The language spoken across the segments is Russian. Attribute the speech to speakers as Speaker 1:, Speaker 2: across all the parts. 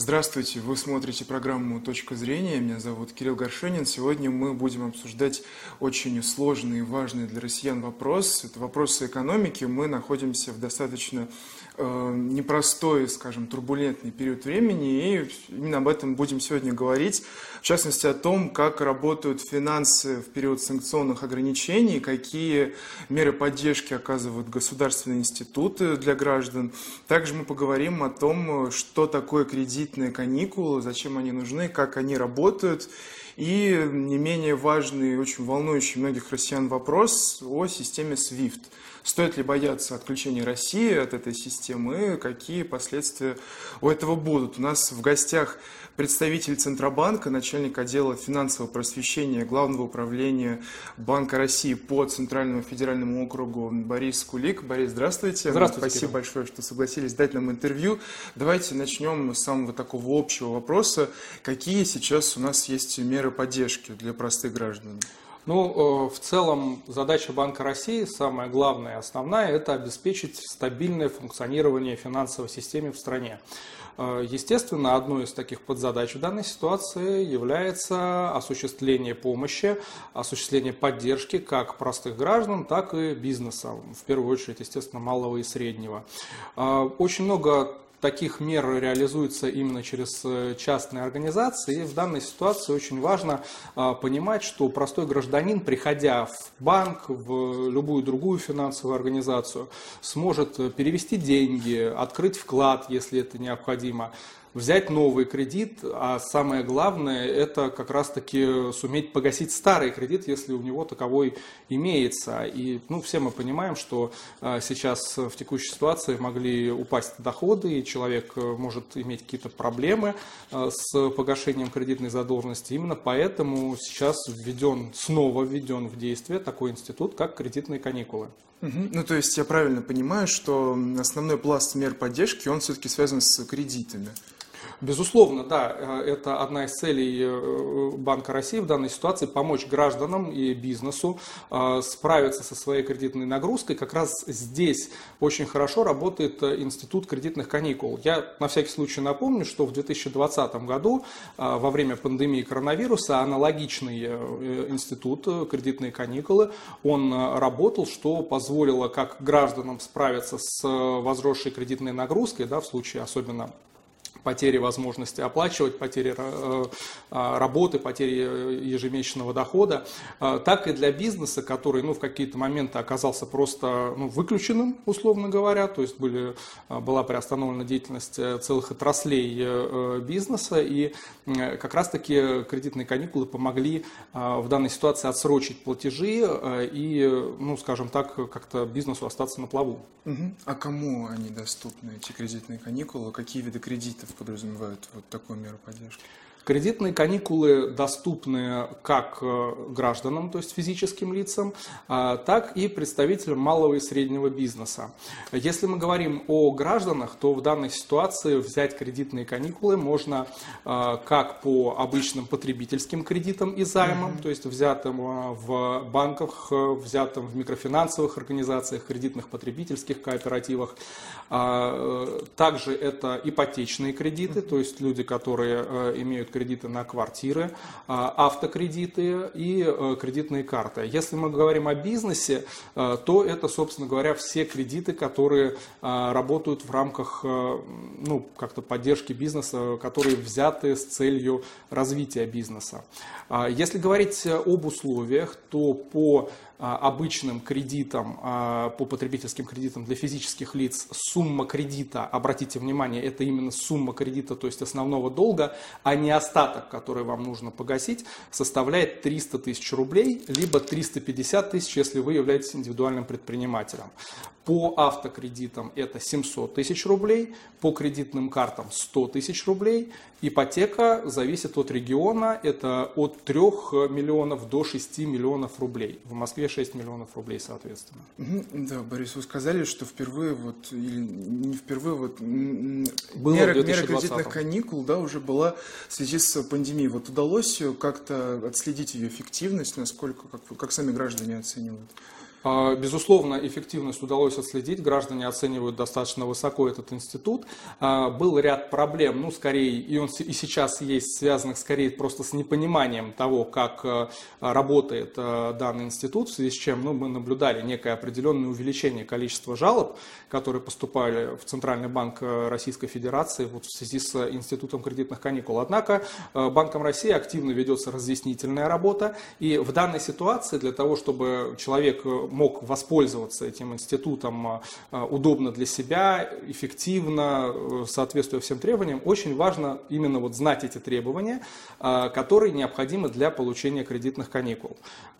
Speaker 1: Здравствуйте, вы смотрите программу «Точка зрения». Меня зовут Кирилл Горшенин. Сегодня мы будем обсуждать очень сложный и важный для россиян вопрос. Это вопрос экономики. Мы находимся в достаточно э, непростой, скажем, турбулентный период времени, и именно об этом будем сегодня говорить. В частности, о том, как работают финансы в период санкционных ограничений, какие меры поддержки оказывают государственные институты для граждан. Также мы поговорим о том, что такое кредит длительные каникулы, зачем они нужны, как они работают. И не менее важный очень волнующий многих россиян вопрос о системе SWIFT. Стоит ли бояться отключения России от этой системы, какие последствия у этого будут. У нас в гостях представитель Центробанка, начальник отдела финансового просвещения Главного управления Банка России по Центральному федеральному округу Борис Кулик. Борис, здравствуйте.
Speaker 2: Здравствуйте.
Speaker 1: Спасибо Кирилл. большое, что согласились дать нам интервью. Давайте начнем с самого такого общего вопроса. Какие сейчас у нас есть меры поддержки для простых граждан?
Speaker 2: Ну, э, в целом задача Банка России, самая главная, основная, это обеспечить стабильное функционирование финансовой системы в стране. Э, естественно, одной из таких подзадач в данной ситуации является осуществление помощи, осуществление поддержки как простых граждан, так и бизнеса, в первую очередь, естественно, малого и среднего. Э, очень много таких мер реализуется именно через э, частные организации. И в данной ситуации очень важно а, понимать, что простой гражданин, приходя в банк, в любую другую финансовую организацию, сможет э, перевести деньги, открыть вклад, если это необходимо, взять новый кредит, а самое главное это как раз-таки суметь погасить старый кредит, если у него таковой имеется. И ну, все мы понимаем, что а, сейчас в текущей ситуации могли упасть доходы, и человек э, может иметь какие-то проблемы а, с погашением кредитной задолженности. Именно поэтому сейчас введен, снова введен в действие такой институт, как кредитные каникулы.
Speaker 1: Угу. Ну, то есть я правильно понимаю, что основной пласт мер поддержки, он все-таки связан с кредитами.
Speaker 2: Безусловно, да, э, это одна из целей э, Банка России в данной ситуации – помочь гражданам и бизнесу э, справиться со своей кредитной нагрузкой. Как раз здесь очень хорошо работает Институт кредитных каникул. Я на всякий случай напомню, что в 2020 году во время пандемии коронавируса аналогичный институт кредитные каникулы, он работал, что позволило как гражданам справиться с возросшей кредитной нагрузкой, да, в случае особенно потери возможности оплачивать, потери э, а, работы, потери ежемесячного дохода, э, так и для бизнеса, который ну, в какие-то моменты оказался просто ну, выключенным, условно говоря, то есть были, э, была приостановлена деятельность целых отраслей бизнеса, и как раз-таки кредитные каникулы помогли в данной ситуации отсрочить платежи и, ну, скажем так, как-то бизнесу остаться на плаву.
Speaker 1: Угу. А кому они доступны, эти кредитные каникулы? Какие виды кредитов подразумевают вот такую меру поддержки?
Speaker 2: Кредитные каникулы доступны как э, гражданам, то есть физическим лицам, а, так и представителям малого и среднего бизнеса. Если мы говорим о гражданах, то в данной ситуации взять кредитные каникулы можно а, как по обычным потребительским кредитам и займам, mm-hmm. то есть взятым а, в банках, взятым в микрофинансовых организациях, кредитных потребительских кооперативах. Э, также это ипотечные кредиты, то есть люди, которые э, имеют кредиты на квартиры, а, автокредиты и э, кредитные карты. Если мы говорим о бизнесе, э, то это, собственно говоря, все кредиты, которые э, работают в рамках ну, как-то поддержки бизнеса, которые взяты с целью развития бизнеса. А, если говорить об условиях, то по обычным кредитам, а, по потребительским кредитам для физических лиц сумма кредита, обратите внимание, это именно сумма кредита, то есть основного долга, а не остаток, который вам нужно погасить, составляет 300 тысяч рублей, либо 350 тысяч, если вы являетесь индивидуальным предпринимателем. По автокредитам это 700 тысяч рублей, по кредитным картам 100 тысяч рублей. Ипотека зависит от региона, это от 3 миллионов до 6 миллионов рублей. В Москве 6 миллионов рублей, соответственно.
Speaker 1: Да, Борис, вы сказали, что впервые, вот, или не впервые, вот,
Speaker 2: Было
Speaker 1: мера, мера кредитных каникул да, уже была в связи с пандемией. Вот удалось как-то отследить ее эффективность, насколько, как, как сами граждане оценивают?
Speaker 2: А, безусловно, эффективность удалось отследить, граждане оценивают достаточно высоко этот институт. А, был ряд проблем, ну, скорее, и он и сейчас есть, связанных скорее просто с непониманием того, как а, работает данный институт, в связи с чем ну, мы наблюдали некое определенное увеличение количества жалоб, которые поступали в Центральный банк Российской Федерации вот в связи с институтом кредитных каникул. Однако Банком России активно ведется разъяснительная работа, и в данной ситуации для того, чтобы человек мог воспользоваться этим институтом а, а, удобно для себя, эффективно, э, соответствуя всем требованиям, очень важно именно вот знать эти требования, а, которые необходимы для получения кредитных каникул.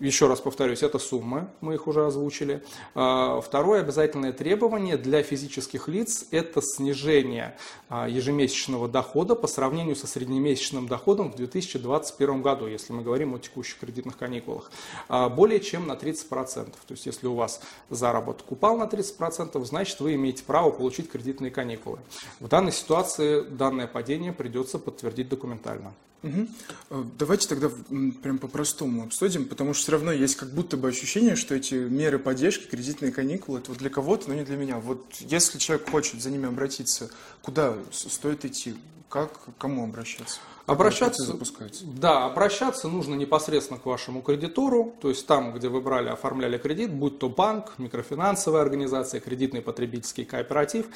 Speaker 2: Еще раз повторюсь, это суммы, мы их уже озвучили. Второе обязательное требование для физических лиц – это снижение ежемесячного дохода по сравнению со среднемесячным доходом в 2021 году, если мы говорим о текущих кредитных каникулах, более чем на 30%. То есть если у вас заработок упал на 30%, значит вы имеете право получить кредитные каникулы. В данной ситуации данное падение придется подтвердить документально.
Speaker 1: Угу. Давайте тогда прям по-простому обсудим, потому что все равно есть как будто бы ощущение, что эти меры поддержки, кредитные каникулы, это вот для кого-то, но не для меня. Вот если человек хочет за ними обратиться, куда стоит идти? Как, к кому обращаться?
Speaker 2: Обращаться, запускается? Да, обращаться нужно непосредственно к вашему кредитору, то есть там, где вы брали, оформляли кредит, будь то банк, микрофинансовая организация, кредитный потребительский кооператив,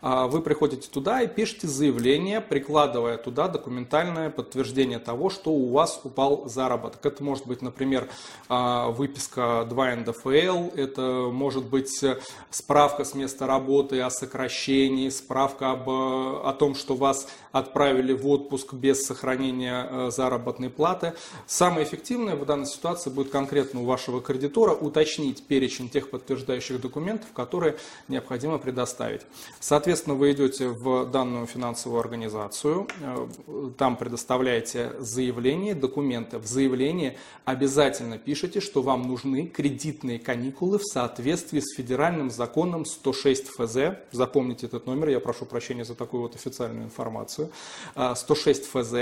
Speaker 2: а, вы приходите туда и пишете заявление, прикладывая туда документальное подтверждение того, что у вас упал заработок. Это может быть, например, а, выписка 2 НДФЛ, это может быть справка с места работы о сокращении, справка об, о том, что вас отправили в отпуск без сохранения э, заработной платы. Самое эффективное в данной ситуации будет конкретно у вашего кредитора уточнить перечень тех подтверждающих документов, которые необходимо предоставить. Соответственно, вы идете в данную финансовую организацию, э, там предоставляете заявление, документы. В заявлении обязательно пишите, что вам нужны кредитные каникулы в соответствии с федеральным законом 106 ФЗ. Запомните этот номер, я прошу прощения за такую вот официальную информацию. 106 ФЗ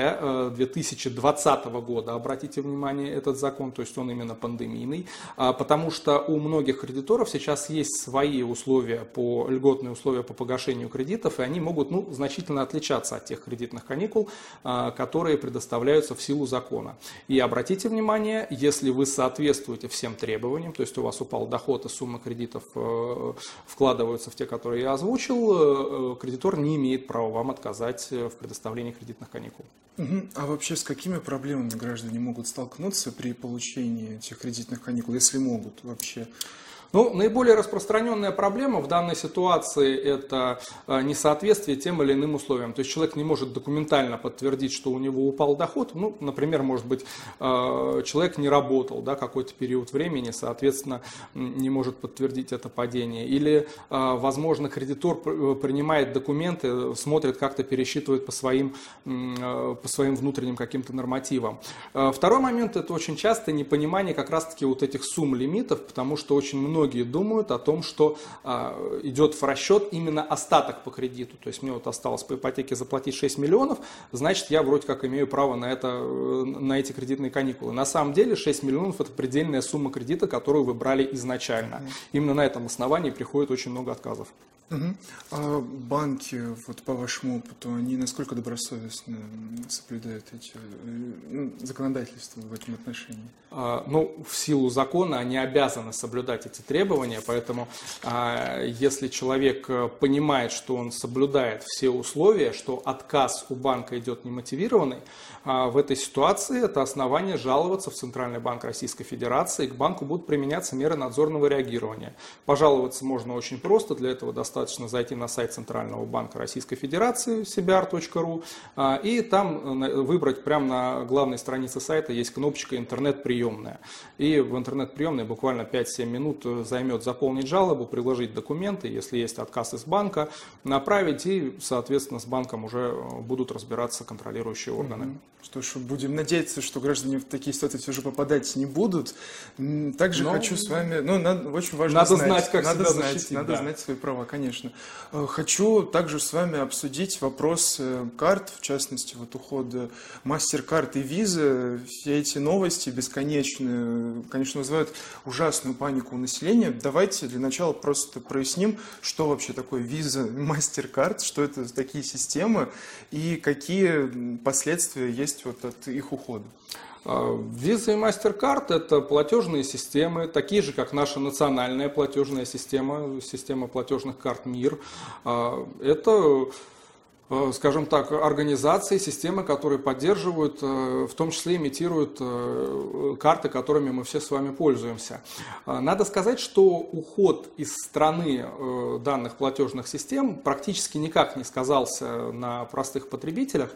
Speaker 2: 2020 года, обратите внимание, этот закон, то есть он именно пандемийный, а, потому что у многих кредиторов сейчас есть свои условия, по, льготные условия по погашению кредитов, и они могут ну, значительно отличаться от тех кредитных каникул, а, которые предоставляются в силу закона. И обратите внимание, если вы соответствуете всем требованиям, то есть у вас упал доход и сумма кредитов э, вкладываются в те, которые я озвучил, э, кредитор не имеет права вам отказать в предоставлении кредитных каникул.
Speaker 1: Угу. А вообще с какими проблемами граждане могут столкнуться при получении этих кредитных каникул, если могут вообще?
Speaker 2: Ну, наиболее распространенная проблема в данной ситуации – это э, несоответствие тем или иным условиям. То есть человек не может документально подтвердить, что у него упал доход. Ну, например, может быть, э, человек не работал да, какой-то период времени, соответственно, не может подтвердить это падение. Или, э, возможно, кредитор принимает документы, смотрит, как-то пересчитывает по своим, по своим внутренним каким-то нормативам. Второй момент – это очень часто непонимание как раз-таки вот этих сумм лимитов, потому что очень много многие думают о том, что а, идет в расчет именно остаток по кредиту. То есть мне вот осталось по ипотеке заплатить 6 миллионов, значит я вроде как имею право на, это, э, на эти кредитные каникулы. На самом деле 6 миллионов это предельная сумма кредита, которую вы брали изначально. Именно на этом основании приходит очень много отказов.
Speaker 1: Угу. А банки, вот по вашему опыту, они насколько добросовестно соблюдают эти э, ну, законодательства в этом отношении?
Speaker 2: А, ну, в силу закона они обязаны соблюдать эти требования, поэтому а, если человек э, понимает, что он соблюдает все условия, что отказ у банка идет немотивированный, в этой ситуации это основание жаловаться в Центральный банк Российской Федерации, к банку будут применяться меры надзорного реагирования. Пожаловаться можно очень просто, для этого достаточно зайти на сайт Центрального банка Российской Федерации cbr.ru а, и там э, выбрать прямо на главной странице сайта есть кнопочка «Интернет-приемная». И в интернет-приемной буквально 5-7 минут э, займет заполнить жалобу, приложить документы, если есть отказ из банка, направить и, соответственно, с банком уже э, будут разбираться контролирующие органы.
Speaker 1: Что ж, будем надеяться, что граждане в такие ситуации все же попадать не будут. Также Но... хочу с вами, ну, надо, очень важно
Speaker 2: надо знать, знать как
Speaker 1: надо
Speaker 2: себя
Speaker 1: знать,
Speaker 2: защитить.
Speaker 1: Надо да. знать свои права, конечно. Э, хочу также с вами обсудить вопрос э, карт, в частности, вот ухода MasterCard и Visa. Все эти новости бесконечные, конечно, вызывают ужасную панику у населения. Давайте для начала просто проясним, что вообще такое Visa, MasterCard, что это такие системы и какие последствия есть вот от их ухода.
Speaker 2: Visa и MasterCard – это платежные системы, такие же, как наша национальная платежная система, система платежных карт МИР. А, это скажем так, организации, системы, которые поддерживают, э, в том числе имитируют э, карты, которыми мы все с вами пользуемся. Надо сказать, что уход из страны данных платежных систем практически никак не сказался на простых потребителях,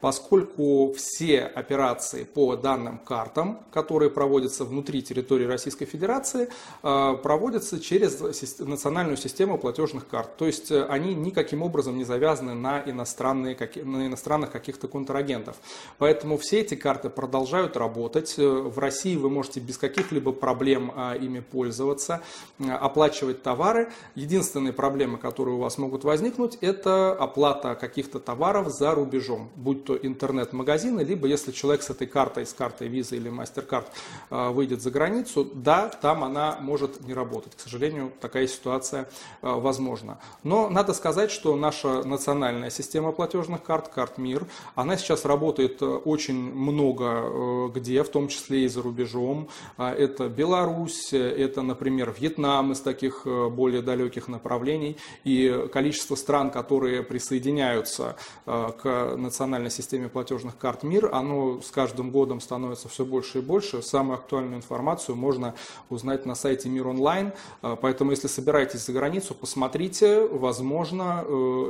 Speaker 2: поскольку все операции по данным картам, которые проводятся внутри территории Российской Федерации, проводятся через национальную систему платежных карт. То есть они никаким образом не завязаны на иностранные иностранные, на иностранных каких-то контрагентов. Поэтому все эти карты продолжают работать. В России вы можете без каких-либо проблем а, ими пользоваться, а, оплачивать товары. Единственные проблемы, которые у вас могут возникнуть, это оплата каких-то товаров за рубежом, будь то интернет-магазины, либо если человек с этой картой, с картой Visa или MasterCard а, выйдет за границу, да, там она может не работать. К сожалению, такая ситуация возможна. Но надо сказать, что наша национальная система система платежных карт, карт МИР. Она сейчас работает э, очень много э, где, в том числе и за рубежом. А, это Беларусь, это, например, Вьетнам из таких э, более далеких направлений. И количество стран, которые присоединяются к национальной системе платежных карт МИР, оно с каждым годом становится все больше и больше. Самую актуальную информацию можно узнать на сайте МИР онлайн. Поэтому, если собираетесь за границу, посмотрите, возможно,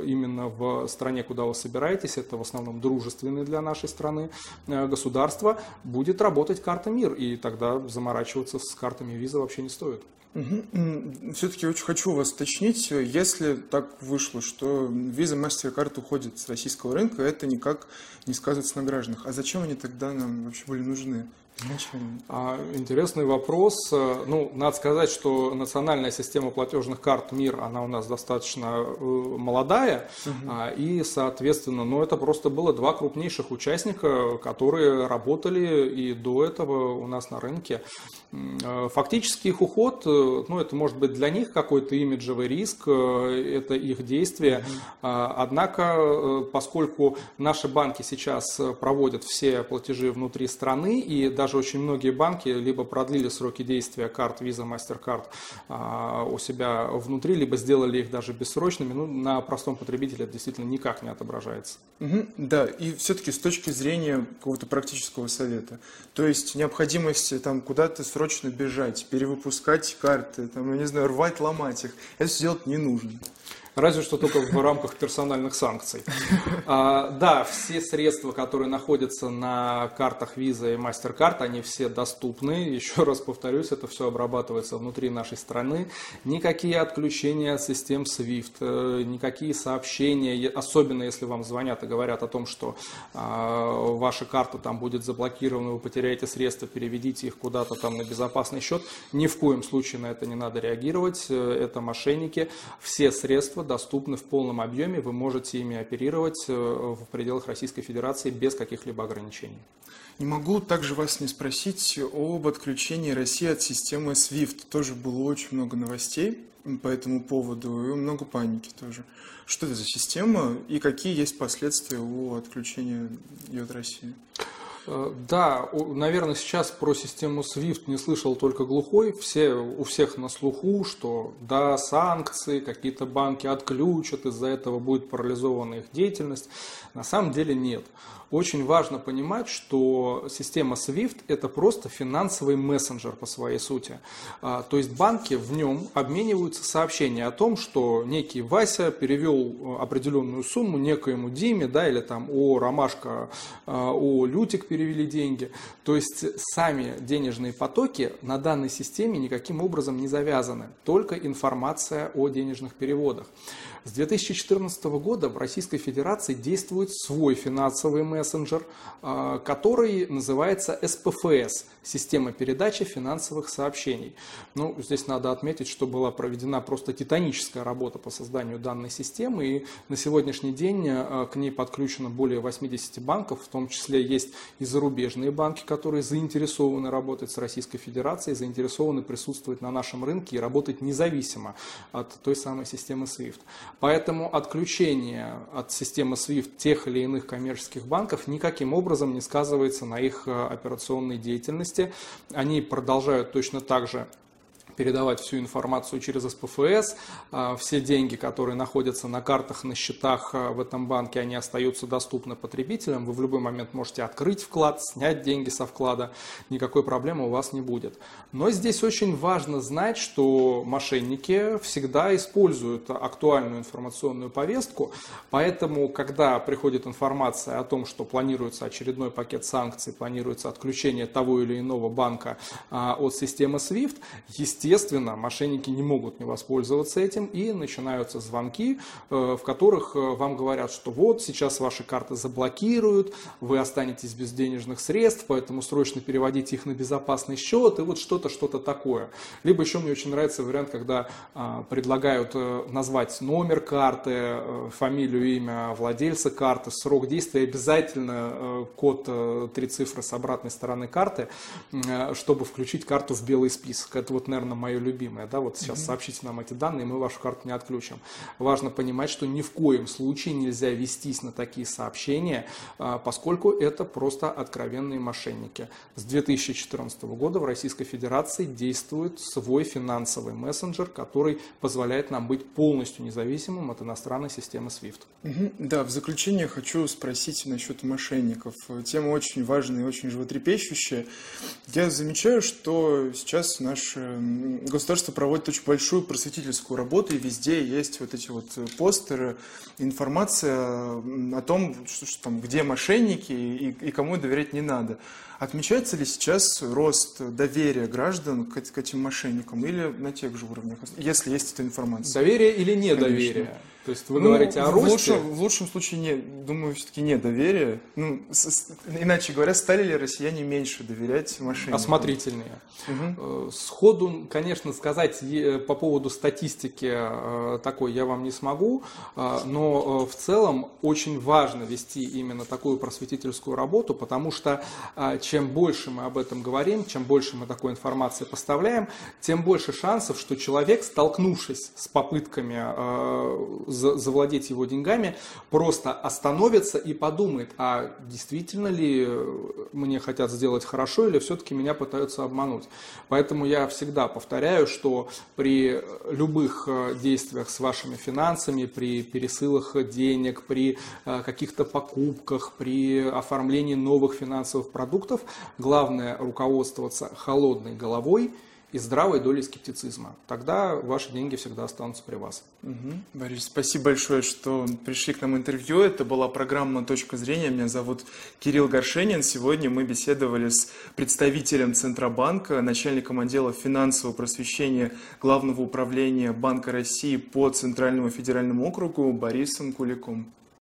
Speaker 2: именно в стране стране, куда вы собираетесь, это в основном дружественные для нашей страны э, государства, будет работать карта МИР, и тогда заморачиваться с картами виза вообще не стоит.
Speaker 1: Угу. Все-таки очень хочу вас уточнить, если так вышло, что виза MasterCard уходит с российского рынка, это никак не сказывается на гражданах. А зачем они тогда нам вообще были нужны?
Speaker 2: А, интересный вопрос. Ну, надо сказать, что национальная система платежных карт МИР, она у нас достаточно э, молодая, угу. и, соответственно, ну, это просто было два крупнейших участника, которые работали и до этого у нас на рынке. Э, фактически их уход, э, ну, это может быть для них какой-то имиджевый риск, это их действие. Угу. Однако, поскольку наши банки сейчас проводят все платежи внутри страны и даже даже очень многие банки либо продлили сроки действия карт Visa, MasterCard а, у себя внутри, либо сделали их даже бессрочными. Ну, на простом потребителе это действительно никак не отображается.
Speaker 1: Угу, да, и все-таки с точки зрения какого-то практического совета, то есть необходимости там куда-то срочно бежать, перевыпускать карты, там, я не знаю, рвать, ломать их, это все делать не нужно.
Speaker 2: Разве что только в рамках персональных санкций. А, да, все средства, которые находятся на картах Visa и MasterCard, они все доступны. Еще раз повторюсь, это все обрабатывается внутри нашей страны. Никакие отключения от систем SWIFT, э, никакие сообщения, особенно если вам звонят и говорят о том, что а, ваша карта там будет заблокирована, вы потеряете средства, переведите их куда-то там на безопасный счет. Ни в коем случае на это не надо реагировать. Э, это мошенники. Все средства средства доступны в полном объеме, вы можете ими оперировать э, в пределах Российской Федерации без каких-либо ограничений.
Speaker 1: Не могу также вас не спросить об отключении России от системы SWIFT. Тоже было очень много новостей по этому поводу и много паники тоже. Что это за система и какие есть последствия у отключения ее от России?
Speaker 2: Э, да, наверное, сейчас про систему SWIFT не слышал только глухой. Все, у всех на слуху, что да, санкции, какие-то банки отключат, из-за этого будет парализована их деятельность. На самом деле нет. Очень важно понимать, что система SWIFT это просто финансовый мессенджер по своей сути. А, то есть банки в нем обмениваются сообщения о том, что некий Вася перевел э, определенную сумму некоему Диме, да, или там о Ромашка, а, о Лютик перевели деньги. То есть сами денежные потоки на данной системе никаким образом не завязаны, только информация о денежных переводах. С 2014 года в Российской Федерации действует свой финансовый мессенджер, а, который называется СПФС – Система передачи финансовых сообщений. Ну, здесь надо отметить, что была проведена просто титаническая работа по созданию данной системы, и на сегодняшний день а, к ней подключено более 80 банков, в том числе есть и зарубежные банки, которые заинтересованы работать с Российской Федерацией, заинтересованы присутствовать на нашем рынке и работать независимо от той самой системы SWIFT. Поэтому отключение от системы SWIFT тех или иных коммерческих банков никаким образом не сказывается на их э, операционной деятельности. Они продолжают точно так же передавать всю информацию через СПФС. А, все деньги, которые находятся на картах, на счетах а, в этом банке, они остаются доступны потребителям. Вы в любой момент можете открыть вклад, снять деньги со вклада. Никакой проблемы у вас не будет. Но здесь очень важно знать, что мошенники всегда используют актуальную информационную повестку. Поэтому, когда приходит информация о том, что планируется очередной пакет санкций, планируется отключение того или иного банка а, от системы SWIFT, естественно, Естественно, мошенники не могут не воспользоваться этим и начинаются звонки, э, в которых э, вам говорят, что вот сейчас ваши карты заблокируют, вы останетесь без денежных средств, поэтому срочно переводите их на безопасный счет и вот что-то, что-то такое. Либо еще мне очень нравится вариант, когда а, предлагают э, назвать номер карты, фамилию, имя владельца карты, срок действия, обязательно код три цифры с обратной стороны карты, чтобы включить карту в белый список. Это вот, наверное, мое любимое, да, вот сейчас mm-hmm. сообщите нам эти данные, мы вашу карту не отключим. Важно понимать, что ни в коем случае нельзя вестись на такие сообщения, а, поскольку это просто откровенные мошенники. С 2014 года в Российской Федерации действует свой финансовый мессенджер, который позволяет нам быть полностью независимым от иностранной системы SWIFT.
Speaker 1: Угу. Да, в заключение хочу спросить насчет мошенников. Тема очень важная и очень животрепещущая. Я замечаю, что сейчас наше государство проводит очень большую просветительскую работу, и везде есть вот эти вот постеры, информация о том, что, что там, где мошенники и, и кому доверять не надо. Отмечается ли сейчас рост доверия граждан к, к этим мошенникам или на тех же уровнях, если есть эта информация?
Speaker 2: Доверие или недоверие? Конечно. То есть вы ну, говорите о
Speaker 1: росте? В лучшем, в лучшем случае, не, думаю, все-таки недоверие. Ну, с, иначе говоря, стали ли россияне меньше доверять мошенникам?
Speaker 2: Осмотрительнее. Угу. Сходу, конечно, сказать по поводу статистики э, такой я вам не смогу, но в целом очень важно вести именно такую просветительскую работу, потому что чем больше мы об этом говорим, чем больше мы такой информации поставляем, тем больше шансов, что человек, столкнувшись с попытками завладеть его деньгами, просто остановится и подумает, а действительно ли мне хотят сделать хорошо или все-таки меня пытаются обмануть. Поэтому я всегда повторяю, что при любых э, действиях с вашими финансами, при пересылах денег, при э, каких-то покупках, при оформлении новых финансовых продуктов, главное руководствоваться холодной головой – и здравой долей скептицизма. Тогда ваши деньги всегда останутся при вас.
Speaker 1: Угу. Борис, спасибо большое, что пришли к нам интервью. Это была программа «Точка зрения». Меня зовут Кирилл Горшенин. Сегодня мы беседовали с представителем Центробанка, начальником отдела финансового просвещения Главного управления Банка России по Центральному федеральному округу Борисом Куликом.